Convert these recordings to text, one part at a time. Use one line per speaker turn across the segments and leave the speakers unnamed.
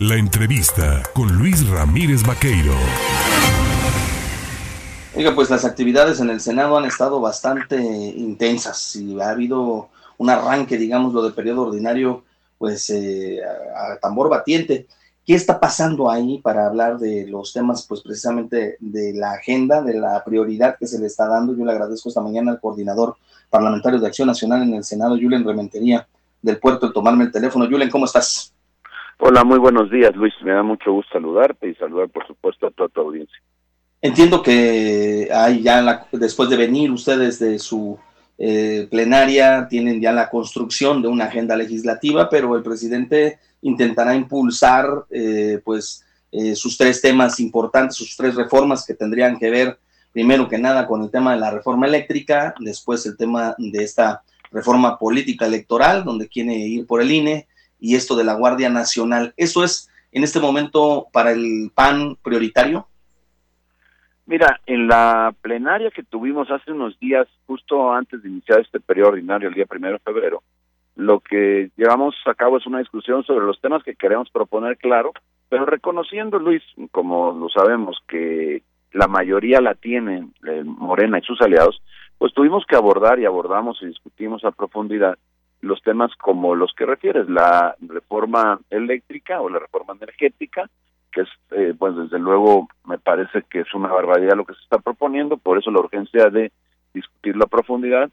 La entrevista con Luis Ramírez Vaqueiro.
Oiga, pues las actividades en el Senado han estado bastante intensas y ha habido un arranque, digámoslo, de periodo ordinario, pues eh, a, tambor batiente. ¿Qué está pasando ahí para hablar de los temas, pues precisamente de la agenda, de la prioridad que se le está dando? Yo le agradezco esta mañana al coordinador parlamentario de Acción Nacional en el Senado, Julen Rementería, del puerto, de tomarme el teléfono. Julen, ¿cómo estás?
Hola, muy buenos días, Luis. Me da mucho gusto saludarte y saludar, por supuesto, a toda tu audiencia.
Entiendo que hay ya, después de venir ustedes de su eh, plenaria, tienen ya la construcción de una agenda legislativa, pero el presidente intentará impulsar, eh, pues, eh, sus tres temas importantes, sus tres reformas que tendrían que ver, primero que nada, con el tema de la reforma eléctrica, después el tema de esta reforma política electoral, donde quiere ir por el INE, y esto de la Guardia Nacional. ¿Eso es en este momento para el PAN prioritario?
Mira, en la plenaria que tuvimos hace unos días, justo antes de iniciar este periodo ordinario, el día primero de febrero, lo que llevamos a cabo es una discusión sobre los temas que queremos proponer, claro, pero reconociendo, Luis, como lo sabemos, que la mayoría la tienen eh, Morena y sus aliados, pues tuvimos que abordar y abordamos y discutimos a profundidad los temas como los que refieres, la reforma eléctrica o la reforma energética, que es, eh, pues desde luego me parece que es una barbaridad lo que se está proponiendo, por eso la urgencia de discutirlo a profundidad.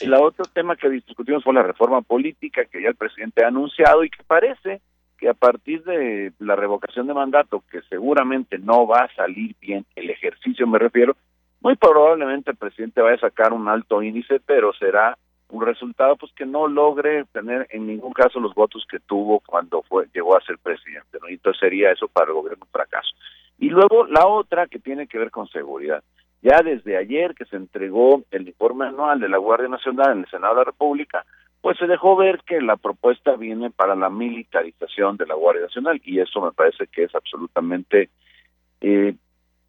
Y la otro tema que discutimos fue la reforma política que ya el presidente ha anunciado y que parece que a partir de la revocación de mandato, que seguramente no va a salir bien el ejercicio, me refiero, muy probablemente el presidente vaya a sacar un alto índice, pero será un resultado pues que no logre tener en ningún caso los votos que tuvo cuando fue llegó a ser presidente, ¿no? entonces sería eso para el gobierno un fracaso. Y luego la otra que tiene que ver con seguridad. Ya desde ayer que se entregó el informe anual de la Guardia Nacional en el Senado de la República, pues se dejó ver que la propuesta viene para la militarización de la Guardia Nacional y eso me parece que es absolutamente eh,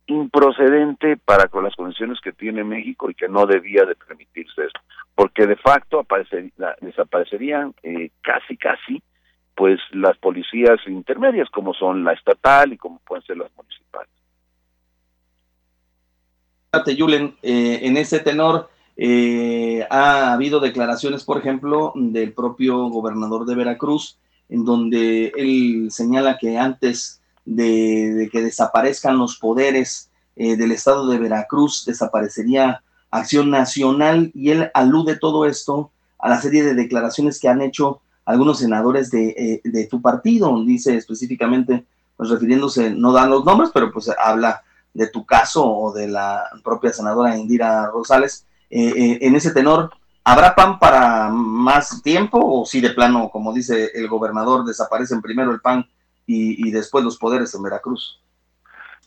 improcedente para con las condiciones que tiene México y que no debía de permitirse esto, porque de facto desaparecerían eh, casi casi pues las policías intermedias como son la estatal y como pueden ser las municipales.
Yulen, eh, en ese tenor eh, ha habido declaraciones, por ejemplo, del propio gobernador de Veracruz, en donde él señala que antes de, que desaparezcan los poderes eh, del estado de Veracruz, desaparecería Acción Nacional y él alude todo esto a la serie de declaraciones que han hecho algunos senadores de, eh, tu partido, dice específicamente, pues refiriéndose, no dan los nombres, pero pues habla de tu caso o de la propia senadora Indira Rosales. Eh, en ese tenor, ¿habrá PAN para más tiempo o si de plano, como dice el gobernador, desaparecen primero el PAN y, después los poderes en Veracruz?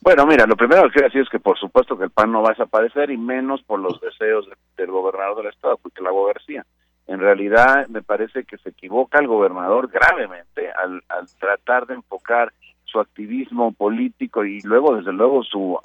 Bueno, mira, lo primero que quiero decir es que por supuesto que el PAN no va a desaparecer y menos por los deseos del gobernador del estado, porque la García. En realidad me parece que se equivoca el gobernador gravemente al, al tratar de enfocar su activismo político y luego, desde luego, su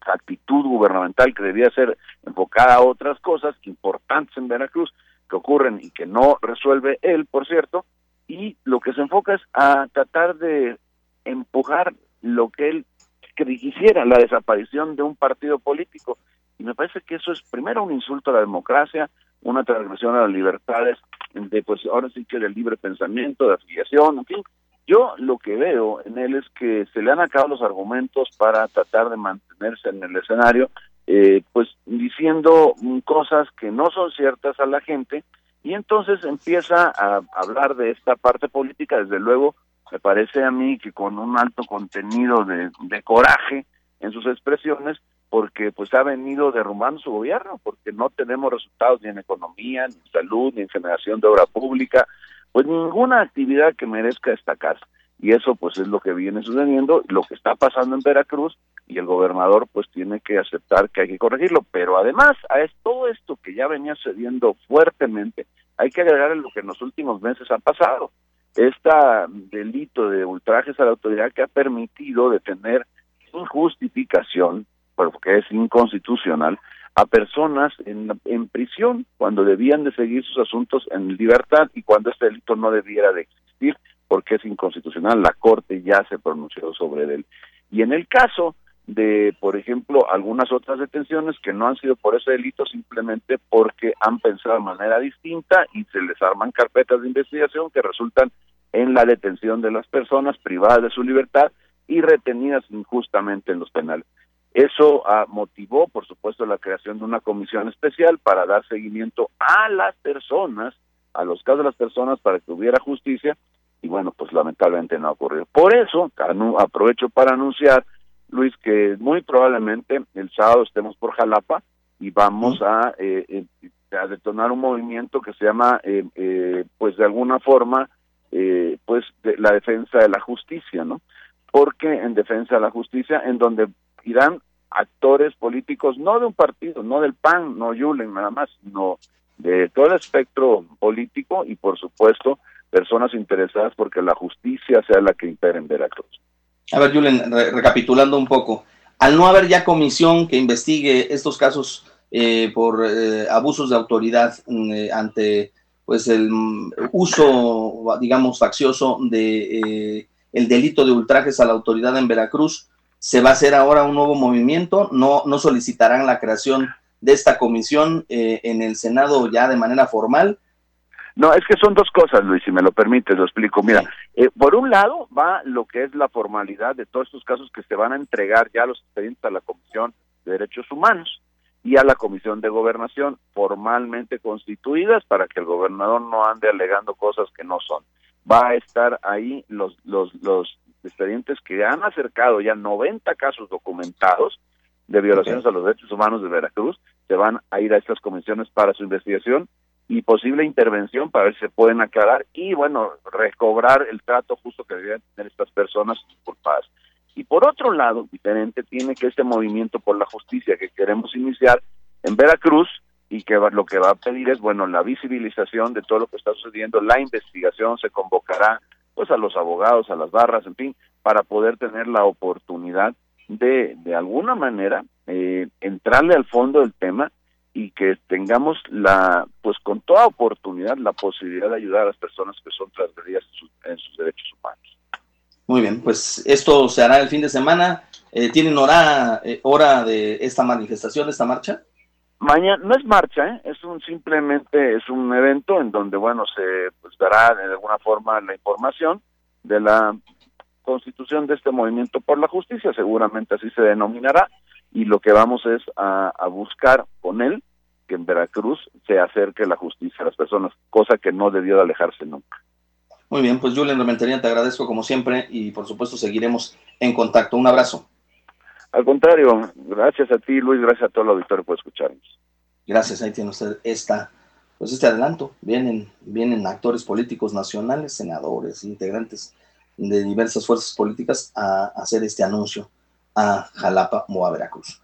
actitud gubernamental que debía ser enfocada a otras cosas importantes en Veracruz que ocurren y que no resuelve él, por cierto, y lo que se enfoca es a tratar de empujar lo que él que quisiera, la desaparición de un partido político. Y me parece que eso es primero un insulto a la democracia, una transgresión a las libertades, de pues ahora sí que del libre pensamiento, de afiliación, en fin. Yo lo que veo en él es que se le han acabado los argumentos para tratar de mantenerse en el escenario, eh, pues diciendo cosas que no son ciertas a la gente y entonces empieza a hablar de esta parte política, desde luego, me parece a mí que con un alto contenido de, coraje en sus expresiones, porque pues ha venido derrumbando su gobierno, porque no tenemos resultados ni en economía, ni en salud, ni en generación de obra pública, pues ninguna actividad que merezca destacarse. Y eso pues es lo que viene sucediendo, lo que está pasando en Veracruz y el gobernador pues tiene que aceptar que hay que corregirlo. Pero además a todo esto que ya venía sucediendo fuertemente, hay que agregar lo que en los últimos meses ha pasado. Este delito de ultrajes a la autoridad que ha permitido detener sin justificación, porque es inconstitucional, a personas en, en prisión cuando debían de seguir sus asuntos en libertad y cuando este delito no debiera de existir porque es inconstitucional, la Corte ya se pronunció sobre él. Y en el caso de, por ejemplo, algunas otras detenciones que no han sido por ese delito, simplemente porque han pensado de manera distinta y se les arman carpetas de investigación que resultan en la detención de las personas privadas de su libertad y retenidas injustamente en los penales. Eso ah, motivó, por supuesto, la creación de una comisión especial para dar seguimiento a las personas, a los casos de las personas, para que hubiera justicia, y bueno, pues lamentablemente no ha ocurrido. Por eso, aprovecho para anunciar, Luis, que muy probablemente el sábado estemos por Jalapa y vamos a, eh, eh, a detonar un movimiento que se llama, eh, pues de alguna forma, pues de la defensa de la justicia, ¿no? Porque en defensa de la justicia, en donde irán actores políticos, no de un partido, no del PAN, no Yulen nada más, sino de todo el espectro político y por supuesto personas interesadas porque la justicia sea la que impere en Veracruz.
A ver, Julen, recapitulando un poco, al no haber ya comisión que investigue estos casos eh, por eh, abusos de autoridad mm, eh, ante pues el mm, uso, digamos, faccioso de el delito de ultrajes a la autoridad en Veracruz, se va a hacer ahora un nuevo movimiento, no, no solicitarán la creación de esta comisión en el Senado ya de manera formal,
no, es que son dos cosas, Luis, si me lo permites, lo explico. Mira, eh, por un lado va lo que es la formalidad de todos estos casos que se van a entregar ya los expedientes a la Comisión de Derechos Humanos y a la Comisión de Gobernación formalmente constituidas para que el gobernador no ande alegando cosas que no son. Va a estar ahí los, los, los expedientes que han acercado ya 90 casos documentados de violaciones a los derechos humanos de Veracruz, se van a ir a estas comisiones para su investigación y posible intervención para ver si se pueden aclarar y, bueno, recobrar el trato justo que debían tener estas personas culpadas. Y por otro lado, diferente tiene que este movimiento por la justicia que queremos iniciar en Veracruz y que lo que va a pedir es, bueno, la visibilización de todo lo que está sucediendo, la investigación, se convocará pues a los abogados, a las barras, en fin, para poder tener la oportunidad de, de alguna manera, eh, entrarle al fondo del tema y que tengamos la, pues con toda oportunidad, la posibilidad de ayudar a las personas que son transgredidas en sus, derechos humanos.
Muy bien, pues esto se hará el fin de semana. Eh, ¿Tienen hora, eh, hora de esta manifestación, de esta marcha?
Mañana no es marcha, ¿eh? es un simplemente es un evento en donde bueno se pues, dará de alguna forma la información de la constitución de este movimiento por la justicia, seguramente así se denominará, y lo que vamos es a, buscar con él que en Veracruz se acerque la justicia a las personas, cosa que no debió de alejarse nunca.
Muy bien, pues Julián Rementería, te agradezco como siempre y por supuesto seguiremos en contacto. Un abrazo.
Al contrario, gracias a ti Luis, gracias a todo el auditorio por escucharnos.
Gracias, ahí tiene usted esta, pues este adelanto. Vienen, vienen actores políticos nacionales, senadores, integrantes de diversas fuerzas políticas a hacer este anuncio a Jalapa o a Veracruz.